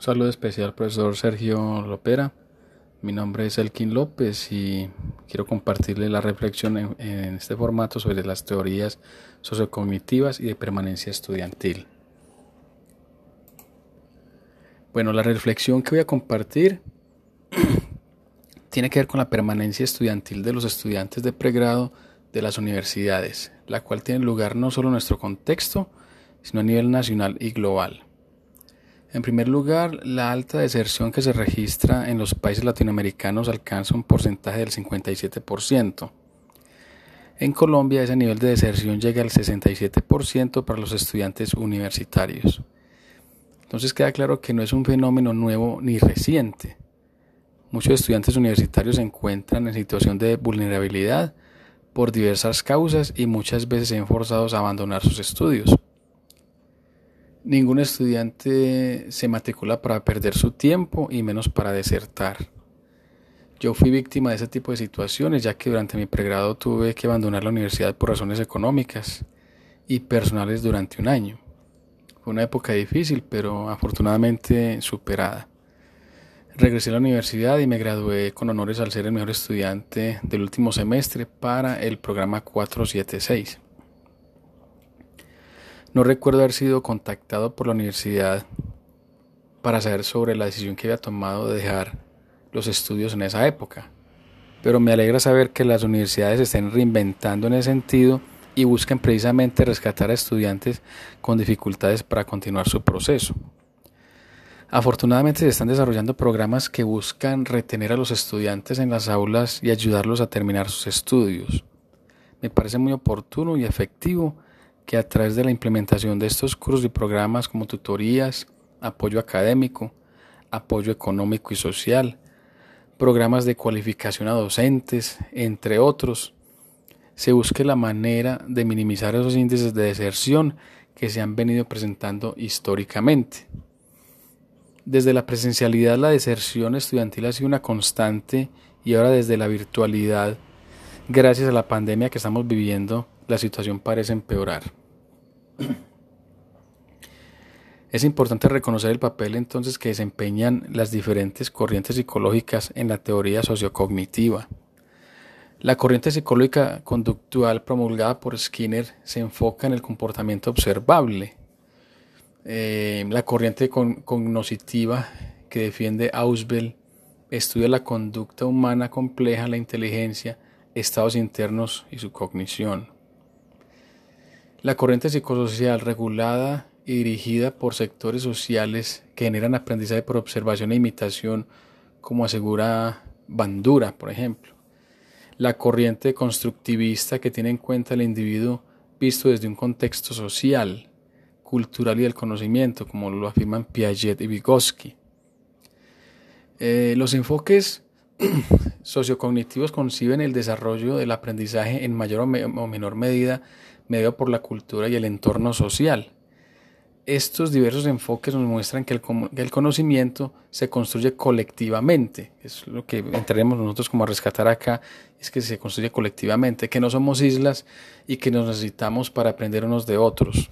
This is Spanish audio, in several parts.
Un saludo especial, profesor Sergio Lopera. Mi nombre es Elkin López y quiero compartirle la reflexión en, en, este formato sobre las teorías sociocognitivas y de permanencia estudiantil. Bueno, la reflexión que voy a compartir tiene que ver con la permanencia estudiantil de los estudiantes de pregrado de las universidades, la cual tiene lugar no solo en nuestro contexto, sino a nivel nacional y global. En primer lugar, la alta deserción que se registra en los países latinoamericanos alcanza un porcentaje del 57%. En Colombia ese nivel de deserción llega al 67% para los estudiantes universitarios. Entonces queda claro que no es un fenómeno nuevo ni reciente. Muchos estudiantes universitarios se encuentran en situación de vulnerabilidad por diversas causas y muchas veces se ven forzados a abandonar sus estudios. Ningún estudiante se matricula para perder su tiempo y menos para desertar. Yo fui víctima de ese tipo de situaciones ya que durante mi pregrado tuve que abandonar la universidad por razones económicas y personales durante un año. Fue una época difícil pero afortunadamente superada. Regresé a la universidad y me gradué con honores al ser el mejor estudiante del último semestre para el programa 476. No recuerdo haber sido contactado por la universidad para saber sobre la decisión que había tomado de dejar los estudios en esa época, pero me alegra saber que las universidades estén reinventando en ese sentido y buscan precisamente rescatar a estudiantes con dificultades para continuar su proceso. Afortunadamente se están desarrollando programas que buscan retener a los estudiantes en las aulas y ayudarlos a terminar sus estudios. Me parece muy oportuno y efectivo que a través de la implementación de estos cursos y programas como tutorías, apoyo académico, apoyo económico y social, programas de cualificación a docentes, entre otros, se busque la manera de minimizar esos índices de deserción que se han venido presentando históricamente. Desde la presencialidad la deserción estudiantil ha sido una constante y ahora desde la virtualidad, gracias a la pandemia que estamos viviendo, la situación parece empeorar. Es importante reconocer el papel entonces que desempeñan las diferentes corrientes psicológicas en la teoría sociocognitiva. La corriente psicológica conductual promulgada por Skinner se enfoca en el comportamiento observable. Eh, la corriente cognoscitiva que defiende Ausubel estudia la conducta humana compleja, la inteligencia, estados internos y su cognición. La corriente psicosocial regulada y dirigida por sectores sociales que generan aprendizaje por observación e imitación, como asegura Bandura, por ejemplo. La corriente constructivista que tiene en cuenta el individuo visto desde un contexto social, cultural y del conocimiento, como lo afirman Piaget y Vygotsky. Eh, los enfoques sociocognitivos conciben el desarrollo del aprendizaje en mayor o menor medida mediado por la cultura y el entorno social. Estos diversos enfoques nos muestran que el, conocimiento se construye colectivamente. Es lo que entraremos nosotros como a rescatar acá, es que se construye colectivamente, que no somos islas y que nos necesitamos para aprender unos de otros.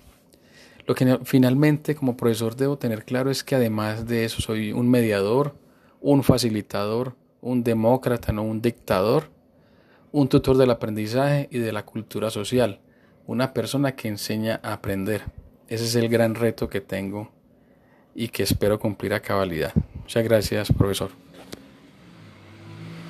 Lo que finalmente como profesor debo tener claro es que además de eso soy un mediador, un facilitador, un demócrata, no un dictador, un tutor del aprendizaje y de la cultura social una persona que enseña a aprender. Ese es el gran reto que tengo y que espero cumplir a cabalidad. Muchas gracias, profesor.